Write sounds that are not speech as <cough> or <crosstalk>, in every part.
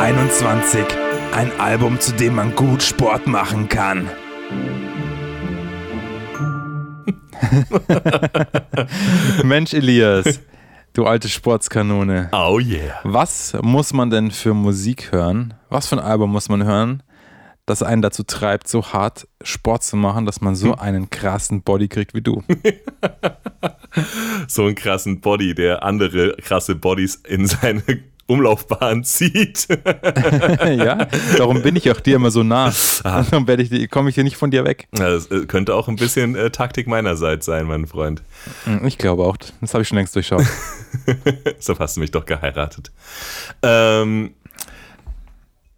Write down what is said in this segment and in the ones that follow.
Türchen 21. Ein Album, zu dem man gut Sport machen kann. <laughs> Mensch, Elias, du alte Sportskanone. Oh yeah. Was muss man denn für Musik hören? Was für ein Album muss man hören, das einen dazu treibt, so hart Sport zu machen, dass man so einen krassen Body kriegt wie du? <laughs> so einen krassen Body, der andere krasse Bodies in seine Umlaufbahn <laughs> zieht. <laughs> ja, darum bin ich auch dir immer so nah. Ah. <laughs> Darum ich, komme ich hier nicht von dir weg. Das äh, könnte auch ein bisschen äh, Taktik meinerseits sein, mein Freund. Hm, ich glaube auch. Das habe ich schon längst durchschaut. so hast du mich doch geheiratet. Ähm,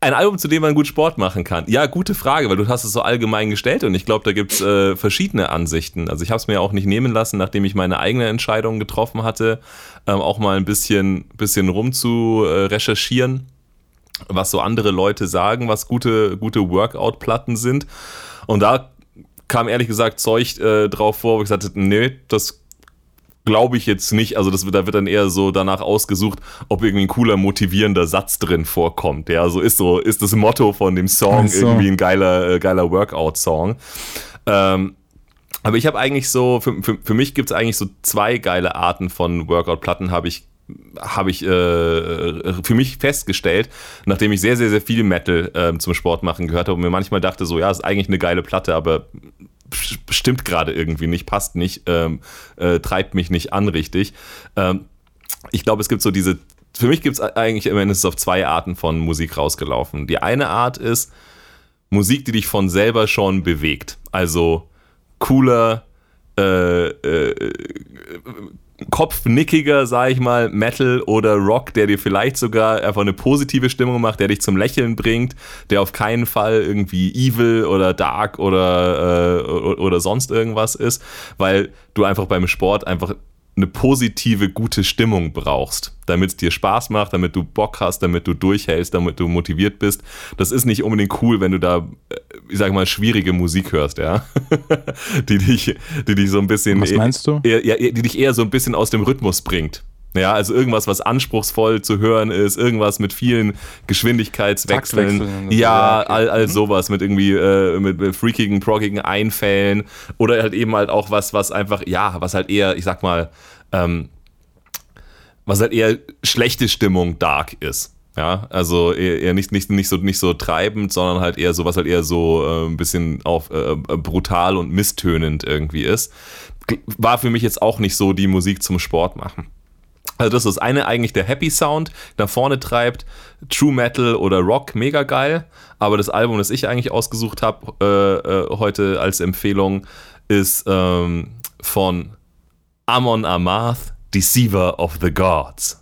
ein Album, zu dem man gut Sport machen kann. Ja, gute Frage, weil du hast es so allgemein gestellt und ich glaube, da gibt es äh, verschiedene Ansichten. Also ich habe es mir auch nicht nehmen lassen, nachdem ich meine eigene Entscheidung getroffen hatte, ähm, auch mal ein bisschen, bisschen rum zu äh, recherchieren, was so andere Leute sagen, was gute, gute Workout-Platten sind. Und da kam ehrlich gesagt Zeug äh, drauf vor, wo ich gesagt habe, nee, das glaube ich jetzt nicht. Also das, da wird dann eher so danach ausgesucht, ob irgendwie ein cooler, motivierender Satz drin vorkommt. Ja, so ist so, ist das Motto von dem Song so. irgendwie ein geiler, äh, geiler Workout-Song. Ähm, aber ich habe eigentlich so, für, für, für mich gibt es eigentlich so zwei geile Arten von Workout-Platten, habe ich habe ich äh, für mich festgestellt, nachdem ich sehr, sehr, sehr viel Metal äh, zum Sport machen gehört habe und mir manchmal dachte so, ja, ist eigentlich eine geile Platte, aber stimmt gerade irgendwie nicht, passt nicht, ähm, äh, treibt mich nicht an richtig. Ähm, ich glaube, es gibt so diese, für mich gibt es eigentlich immer mindestens auf zwei Arten von Musik rausgelaufen. Die eine Art ist Musik, die dich von selber schon bewegt. Also cooler, äh, äh, kopfnickiger, sag ich mal, Metal oder Rock, der dir vielleicht sogar einfach eine positive Stimmung macht, der dich zum Lächeln bringt, der auf keinen Fall irgendwie evil oder dark oder, äh, oder sonst irgendwas ist, weil du einfach beim Sport einfach eine positive, gute Stimmung brauchst, damit es dir Spaß macht, damit du Bock hast, damit du durchhältst, damit du motiviert bist. Das ist nicht unbedingt cool, wenn du da, ich sag mal, schwierige Musik hörst, ja. <laughs> die dich, die dich so ein bisschen. Was meinst du? Eher, die dich eher so ein bisschen aus dem Rhythmus bringt. Ja, also irgendwas, was anspruchsvoll zu hören ist, irgendwas mit vielen Geschwindigkeitswechseln. Ja, all, all mhm. sowas mit irgendwie äh, mit, freakigen, proggigen Einfällen oder halt eben halt auch was, was einfach, ja, was halt eher, ich sag mal, ähm, was halt eher schlechte Stimmung dark ist. Ja, also eher, eher nicht, nicht, nicht, so, nicht so treibend, sondern halt eher so, was halt eher so äh, ein bisschen auf äh, brutal und misstönend irgendwie ist. War für mich jetzt auch nicht so die Musik zum Sport machen. Also das ist das eine eigentlich der Happy Sound, nach vorne treibt, True Metal oder Rock, mega geil. Aber das Album, das ich eigentlich ausgesucht habe äh, äh, heute als Empfehlung, ist ähm, von Amon Amarth, Deceiver of the Gods.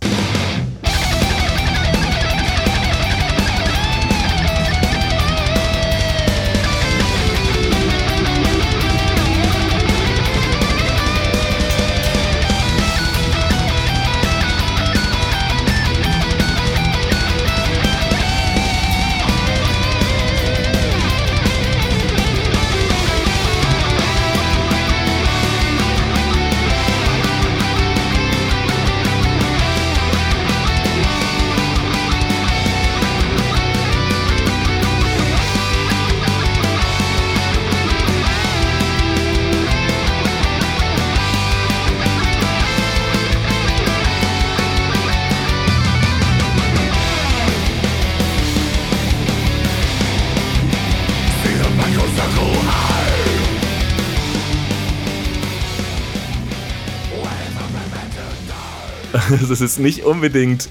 <laughs> Das ist nicht unbedingt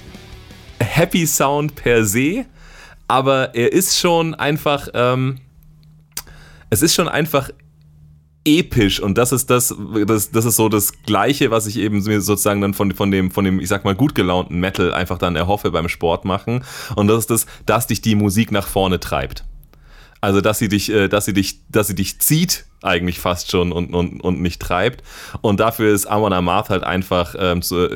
Happy Sound per se, aber er ist schon einfach, ähm, es ist schon einfach episch und das ist das, das, das ist so das Gleiche, was ich eben sozusagen dann von, von dem, von dem, ich sag mal, gut gelaunten Metal einfach dann erhoffe beim Sport machen und das ist das, dass dich die Musik nach vorne treibt. Also, dass sie dich, äh, dass sie dich, dass sie dich zieht, eigentlich fast schon und, und, und nicht treibt. Und dafür ist Amon Amarth halt einfach ähm, zu,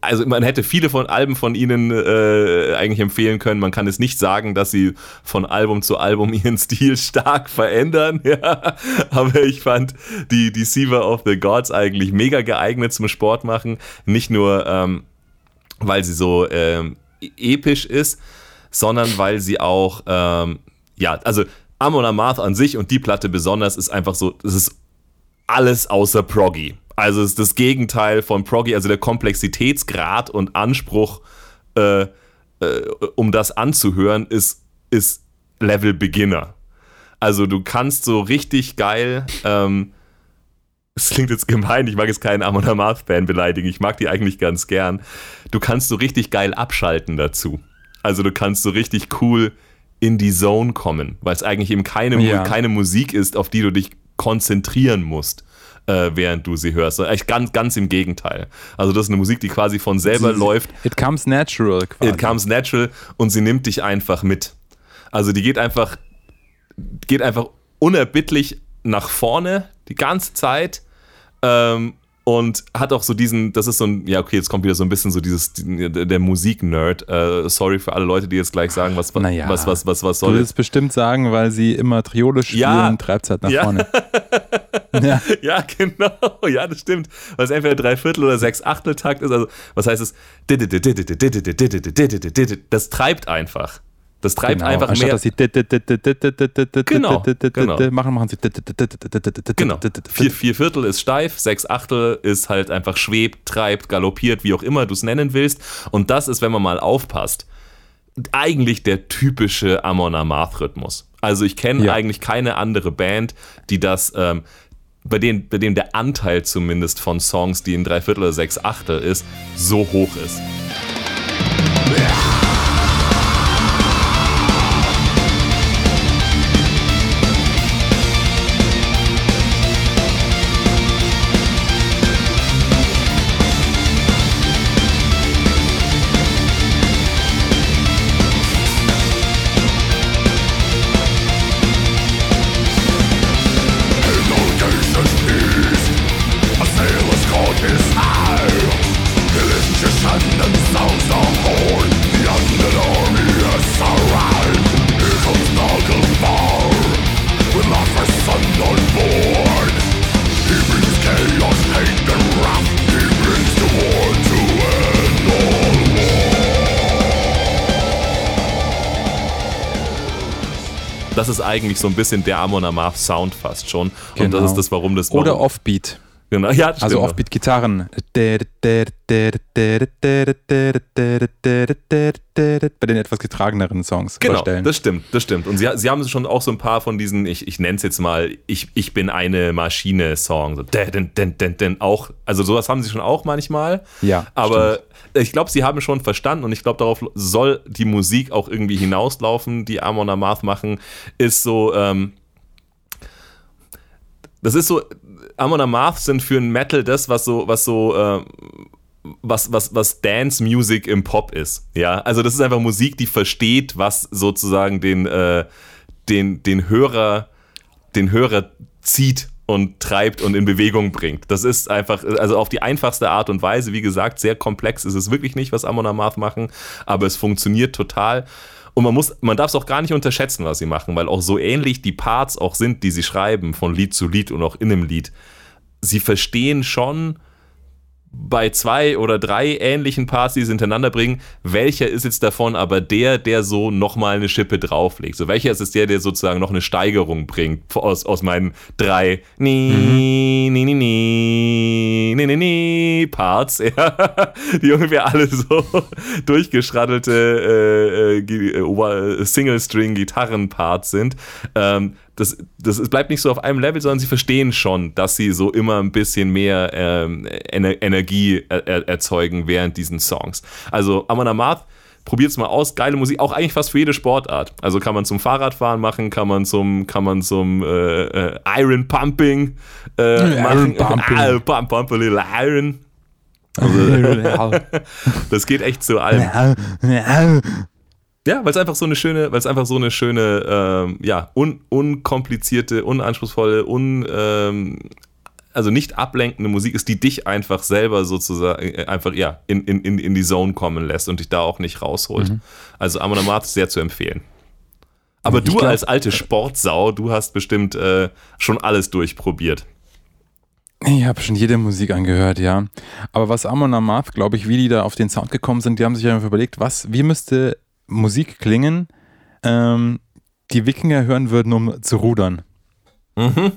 also man hätte viele von Alben von ihnen äh, eigentlich empfehlen können. Man kann es nicht sagen, dass sie von Album zu Album <laughs> ihren Stil stark verändern. <laughs> Ja. Aber ich fand die Deceiver of the Gods eigentlich mega geeignet zum Sport machen. Nicht nur, ähm, weil sie so ähm, e- episch ist, sondern weil sie auch, ähm, ja, also Amon Amarth an sich und die Platte besonders ist einfach so, es ist alles außer Proggy. Also es ist das Gegenteil von Proggy, also der Komplexitätsgrad und Anspruch, äh, äh, um das anzuhören, ist, ist Level Beginner. Also du kannst so richtig geil, ähm, es klingt jetzt gemein, ich mag jetzt keinen Amon Amarth-Fan beleidigen, ich mag die eigentlich ganz gern. Du kannst so richtig geil abschalten dazu. Also du kannst so richtig cool in die Zone kommen, weil es eigentlich eben keine, Ja. keine Musik ist, auf die du dich konzentrieren musst, äh, während du sie hörst. Eigentlich ganz, ganz im Gegenteil. Also das ist eine Musik, die quasi von selber Sie- läuft. It comes natural quasi. It comes natural und sie nimmt dich einfach mit. Also die geht einfach, geht einfach unerbittlich nach vorne die ganze Zeit ähm, und hat auch so diesen, das ist so ein, ja okay, jetzt kommt wieder so ein bisschen so dieses, der, Musik-Nerd. Äh, sorry für alle Leute, die jetzt gleich sagen, was, was, Naja, was, was, was, was Du soll willst bestimmt sagen, weil sie immer Triole spielen, Ja. treibt es halt nach Ja. vorne. <laughs> ja. Ja, genau. Ja, das stimmt. Weil es entweder Dreiviertel oder sechs Achtel Takt ist. Also, was heißt es? Das treibt einfach. Das treibt genau. einfach Anstatt, mehr. Dass sie genau, machen, machen sie. Genau. Vier, vier Viertel ist steif, sechs Achtel ist halt einfach schwebt, treibt, galoppiert, wie auch immer du es nennen willst. Und das ist, wenn man mal aufpasst, eigentlich der typische Amon Amarth-Rhythmus. Also ich kenne ja. eigentlich keine andere Band, die das, ähm, bei, denen, bei dem der Anteil zumindest von Songs, die in drei Viertel oder sechs Achtel ist, so hoch ist. Das ist eigentlich so ein bisschen der Amon Amarth Sound fast schon. Und das Genau. ist das, warum das Oder warum, Offbeat. Genau, ja, Also stimmt. Offbeat-Gitarren. Bei den etwas getrageneren Songs Genau, vorstellen. das stimmt, das stimmt. Und sie, sie haben schon auch so ein paar von diesen, ich, ich nenne es jetzt mal, ich, ich bin eine Maschine-Song. So, den, den, den, den, auch, also sowas haben sie schon auch manchmal. Ja, Aber ich glaube, sie haben schon verstanden und ich glaube, darauf soll die Musik auch irgendwie hinauslaufen, die Amon Amarth machen, ist so, ähm, das ist so, Amon Amarth sind für ein Metal das, was so, was so, äh, was, was, was Dance Music im Pop ist. Ja, also das ist einfach Musik, die versteht, was sozusagen den, äh, den, den Hörer, den Hörer zieht und treibt und in Bewegung bringt. Das ist einfach, also auf die einfachste Art und Weise, wie gesagt, sehr komplex ist es wirklich nicht, was Amon Amarth machen, aber es funktioniert total. Und man man darf es auch gar nicht unterschätzen, was sie machen, weil auch so ähnlich die Parts auch sind, die sie schreiben, von Lied zu Lied und auch in einem Lied. Sie verstehen schon, bei zwei oder drei ähnlichen Parts, die sie hintereinander bringen, welcher ist jetzt davon aber der, der so nochmal eine Schippe drauflegt? So, welcher ist es der, der sozusagen noch eine Steigerung bringt aus, aus meinen drei ni, ni, ni, ni, ni, ni, ni Parts, <laughs> ja, die ungefähr alle so <laughs> durchgeschraddelte äh, äh, äh, Single-String-Gitarren-Parts sind. Ähm, das, das es bleibt nicht so auf einem Level, sondern sie verstehen schon, dass sie so immer ein bisschen mehr ähm, Ener Energie er er erzeugen während diesen Songs. Also Amon Amarth, probiert's mal aus, geile Musik, auch eigentlich fast für jede Sportart. Also kann man zum Fahrradfahren machen, kann man zum, kann man zum äh, äh, Iron Pumping äh, Iron machen. Pumping. Ah, pump, pump a little Iron. <laughs> Also, das geht echt zu allem. Ja, weil es einfach so eine schöne, weil es einfach so eine schöne, ähm, ja, un, unkomplizierte, unanspruchsvolle, un, ähm, also nicht ablenkende Musik ist, die dich einfach selber sozusagen äh, einfach ja in, in, in die Zone kommen lässt und dich da auch nicht rausholt. Also Amon Amarth ist sehr zu empfehlen. Aber Ich du glaub- als alte Sportsau, du hast bestimmt äh, schon alles durchprobiert. Ich habe schon jede Musik angehört, ja. Aber was Amon Amarth, glaube ich, wie die da auf den Sound gekommen sind, die haben sich einfach überlegt, was, wie müsste Musik klingen, ähm, die Wikinger hören würden, um zu rudern. <laughs> Mhm.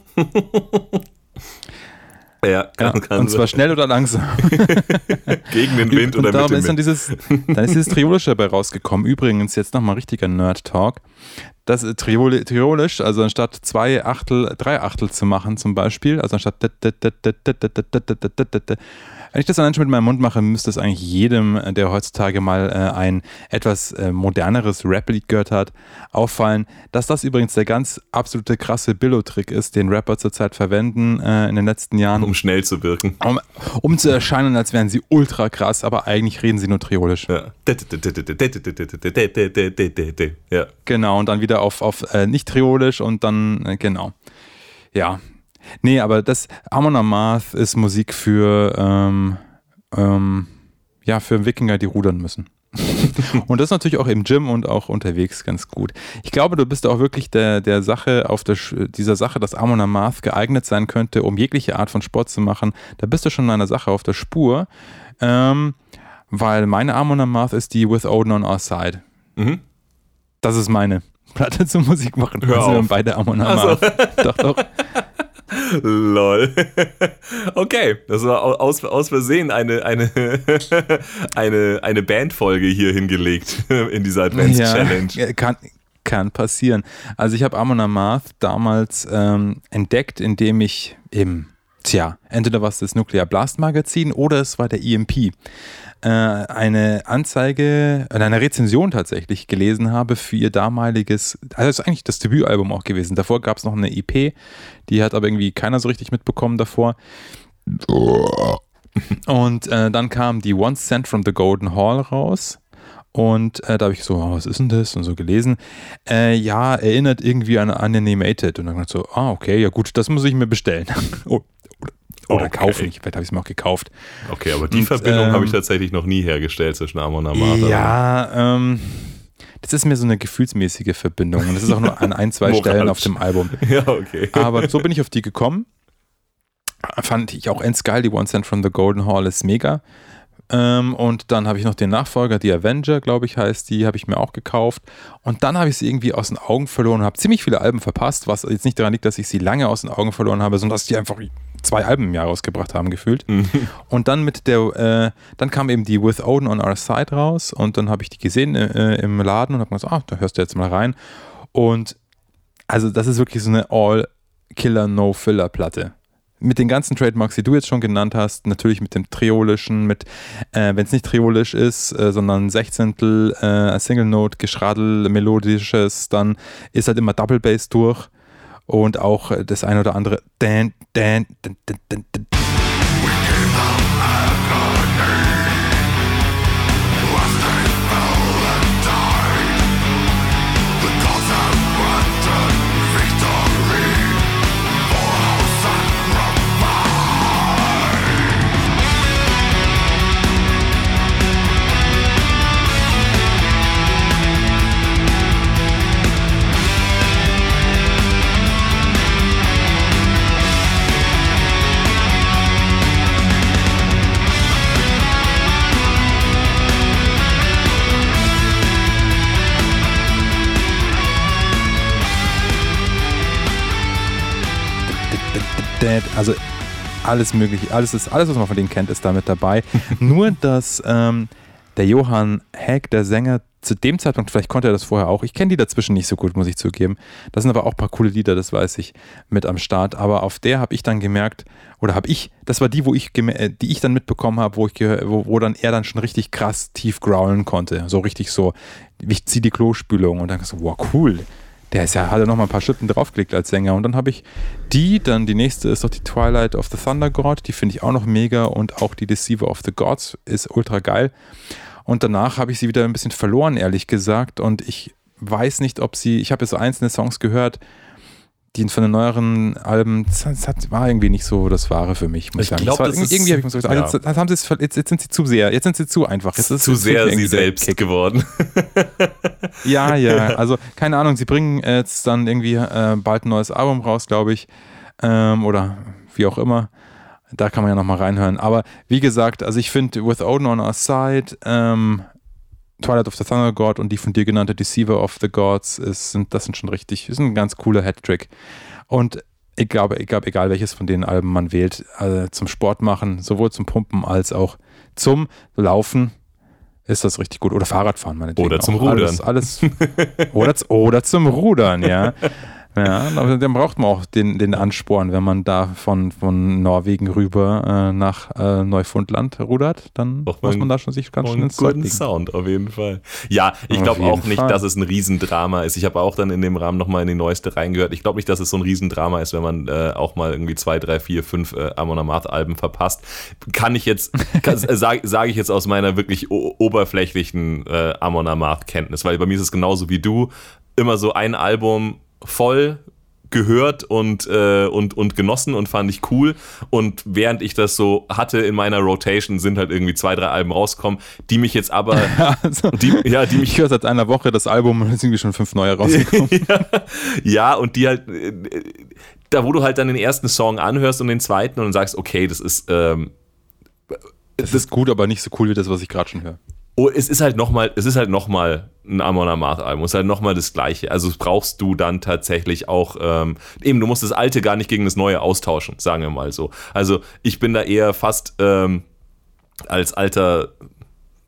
ja, kann, ja, kann und zwar schnell oder langsam. <laughs> Gegen den Wind und oder mit dem ist dann dieses, Dann ist dieses Triolische dabei rausgekommen. Übrigens, jetzt nochmal richtiger Nerd-Talk das Trioli, Triolisch, also anstatt zwei Achtel, drei Achtel zu machen zum Beispiel, also anstatt wenn ich das allein schon mit meinem Mund mache, müsste es eigentlich jedem, der heutzutage mal äh, ein etwas äh, moderneres Rap-Lied gehört hat, auffallen, dass das übrigens der ganz absolute krasse Billo-Trick ist, den Rapper zurzeit verwenden äh, in den letzten Jahren. Um schnell zu wirken. Um, um zu erscheinen, als wären sie ultra krass, aber eigentlich reden sie nur Triolisch. Ja. ja. Genau, und dann wieder auf, auf nicht Triolisch und dann, genau. Ja, Nee, aber das Amon Amarth ist Musik für, ähm, ähm, ja, für Wikinger, die rudern müssen. <laughs> und das ist natürlich auch im Gym und auch unterwegs ganz gut. Ich glaube, du bist auch wirklich der, der Sache auf der, dieser Sache, dass Amon Amarth geeignet sein könnte, um jegliche Art von Sport zu machen. Da bist du schon in einer Sache auf der Spur. Ähm, weil meine Amon Amarth ist die With Odin on Our Side. Mhm. Das ist meine Platte zur Musik machen. Hör also auf. beide Amon. Also. Doch, doch. <laughs> Lol. <laughs> Okay, das war aus, aus Versehen eine, eine, <laughs> eine, eine Bandfolge hier hingelegt in dieser Advents Challenge. Ja, kann, kann passieren. Also ich habe Amon Amarth damals ähm, entdeckt, indem ich im Tja, entweder war es das Nuclear Blast Magazin oder es war der EMP äh, eine Anzeige, äh, eine Rezension tatsächlich gelesen habe für ihr damaliges, also das ist eigentlich das Debütalbum auch gewesen. Davor gab es noch eine EP, die hat aber irgendwie keiner so richtig mitbekommen davor. Und äh, dann kam die One Cent from the Golden Hall raus. Und äh, da habe ich so, oh, was ist denn das? Und so gelesen. Äh, ja, erinnert irgendwie an Animated. Und dann so, ah, okay, ja gut, das muss ich mir bestellen. <laughs> oh, oder okay. kaufen. Ich vielleicht habe ich es mir auch gekauft. Okay, aber die und, Verbindung ähm, habe ich tatsächlich noch nie hergestellt zwischen Amon und Amata. Ja, ähm, das ist mir so eine gefühlsmäßige Verbindung. Und das ist auch nur an ein, zwei <laughs> Stellen auf dem Album. <laughs> Ja, okay. Aber so bin ich auf die gekommen. Fand ich auch endgeil. Die One Cent from the Golden Hall ist mega. Ähm, und dann habe ich noch den Nachfolger, die Avenger, glaube ich, heißt die, habe ich mir auch gekauft. Und dann habe ich sie irgendwie aus den Augen verloren und habe ziemlich viele Alben verpasst, was jetzt nicht daran liegt, dass ich sie lange aus den Augen verloren habe, sondern dass die einfach zwei Alben im Jahr rausgebracht haben, gefühlt. Mhm. Und dann mit der, äh, dann kam eben die With Odin on Our Side raus und dann habe ich die gesehen äh, im Laden und habe gesagt, ah, da hörst du jetzt mal rein. Und also das ist wirklich so eine All-Killer, No-Filler-Platte mit den ganzen Trademarks, die du jetzt schon genannt hast, natürlich mit dem Triolischen, mit, äh, wenn es nicht Triolisch ist, äh, sondern Sechzehntel, äh, Single Note, Geschradel, Melodisches, dann ist halt immer Double Bass durch und auch das ein oder andere. Dan. also alles mögliche, alles ist, alles, was man von denen kennt, ist damit dabei. <laughs> Nur, dass ähm, der Johann Heck, der Sänger, zu dem Zeitpunkt, vielleicht konnte er das vorher auch, ich kenne die dazwischen nicht so gut, muss ich zugeben. Das sind aber auch ein paar coole Lieder, das weiß ich, mit am Start. Aber auf der habe ich dann gemerkt, oder habe ich, das war die, wo ich, äh, die ich dann mitbekommen habe, wo, wo, wo dann er dann schon richtig krass tief growlen konnte. So richtig so, ich ziehe die Klospülung und dann so, wow, cool der ist ja, hat ja noch mal ein paar Schritten draufgelegt als Sänger. Und dann habe ich die, dann die nächste ist doch die Twilight of the Thunder God, die finde ich auch noch mega und auch die Deceiver of the Gods ist ultra geil. Und danach habe ich sie wieder ein bisschen verloren, ehrlich gesagt. Und ich weiß nicht, ob sie, ich habe jetzt so einzelne Songs gehört, die von den neueren Alben, das, das war irgendwie nicht so das Wahre für mich, muss ich, sagen. Glaub, irgendwie, irgendwie habe ich mir so gesagt, ja. jetzt, haben jetzt, jetzt, sind sie zu sehr, jetzt sind sie zu einfach. Jetzt ist zu sehr sie selbst Kick. geworden. <laughs> ja, ja, also keine Ahnung, sie bringen jetzt dann irgendwie äh, bald ein neues Album raus, glaube ich, ähm, oder wie auch immer. Da kann man ja nochmal reinhören. Aber wie gesagt, also ich finde With Odin on Our Side, ähm, Twilight of the Thunder God und die von dir genannte Deceiver of the Gods, ist, sind, das sind schon richtig, ist ein ganz cooler Hattrick. Und ich glaube, ich glaube, egal welches von den Alben man wählt, also zum Sport machen, sowohl zum Pumpen als auch zum Laufen, ist das richtig gut. Oder Fahrradfahren, meine Oder zum Rudern. Alles, alles oder, oder zum Rudern, ja. <laughs> Ja, aber dann braucht man auch den, den Ansporn, wenn man da von, von Norwegen rüber äh, nach äh, Neufundland rudert, dann Braucht muss man da schon sich ganz schön ins guten. Sound, auf jeden Fall. Ja, ich glaube auch nicht, Fall. dass es ein Riesendrama ist. Ich habe auch dann in dem Rahmen nochmal in die neueste reingehört. Ich glaube nicht, dass es so ein Riesendrama ist, wenn man äh, auch mal irgendwie zwei, drei, vier, fünf äh, Amon Amarth-Alben verpasst. Kann ich jetzt, <laughs> äh, sage sag ich jetzt aus meiner wirklich oberflächlichen äh, Amon Amarth-Kenntnis, weil bei mir ist es genauso wie du. Immer so ein Album voll gehört und, äh, und, und genossen und fand ich cool. Und während ich das so hatte in meiner Rotation, sind halt irgendwie zwei, drei Alben rausgekommen, die mich jetzt aber, <laughs> Also, die, ja, die ich mich, höre seit einer Woche das Album und es sind schon fünf neue rausgekommen. <laughs> ja, und die halt, äh, da wo du halt dann den ersten Song anhörst und den zweiten und dann sagst, okay, das ist, ähm, Das ist gut, aber nicht so cool wie das, was ich gerade schon höre. Oh, es ist halt nochmal, es ist halt nochmal ein Amon Amarth Album, es ist halt nochmal das gleiche. Also brauchst du dann tatsächlich auch, ähm, eben, du musst das alte gar nicht gegen das neue austauschen, sagen wir mal so. Also ich bin da eher fast ähm, als alter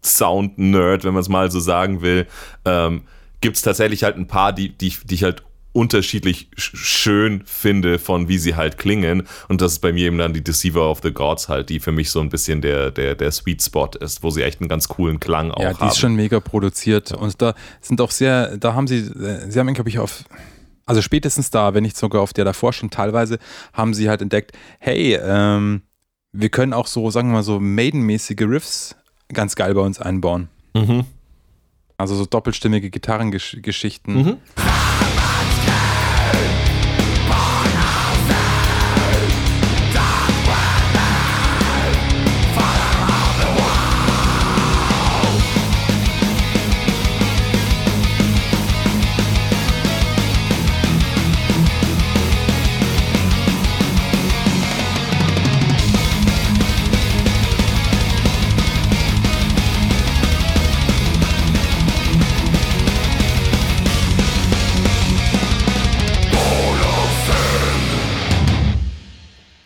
Sound-Nerd, wenn man es mal so sagen will, ähm, gibt es tatsächlich halt ein paar, die, die, die ich halt unterschiedlich sch- schön finde, von wie sie halt klingen. Und das ist bei mir eben dann die Deceiver of the Gods halt, die für mich so ein bisschen der, der, der Sweet Spot ist, wo sie echt einen ganz coolen Klang auch Ja, die haben. ist schon mega produziert und da sind auch sehr, da haben sie, äh, sie haben, glaube ich, auf, also spätestens da, wenn nicht sogar auf der davor schon teilweise, haben sie halt entdeckt, hey, ähm, wir können auch so, sagen wir mal so Maiden-mäßige Riffs ganz geil bei uns einbauen. Mhm. Also so doppelstimmige Gitarrengeschichten. Mhm.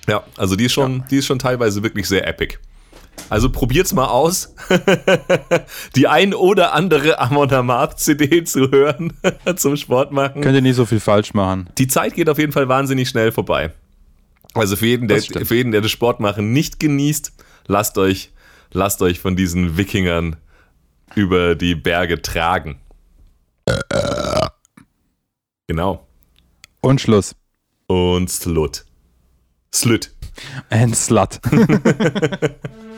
Ja, also die ist schon, die ist schon teilweise wirklich sehr epic. Also probiert's mal aus, <laughs> die ein oder andere Amon Amarth CD zu hören <laughs> zum Sport machen. Könnt ihr nie so viel falsch machen. Die Zeit geht auf jeden Fall wahnsinnig schnell vorbei. Also für jeden, der, für jeden, der das Sportmachen nicht genießt, lasst euch, lasst euch von diesen Wikingern über die Berge tragen. Genau. Und Schluss. Und Slut. Slut. And Slut. <laughs>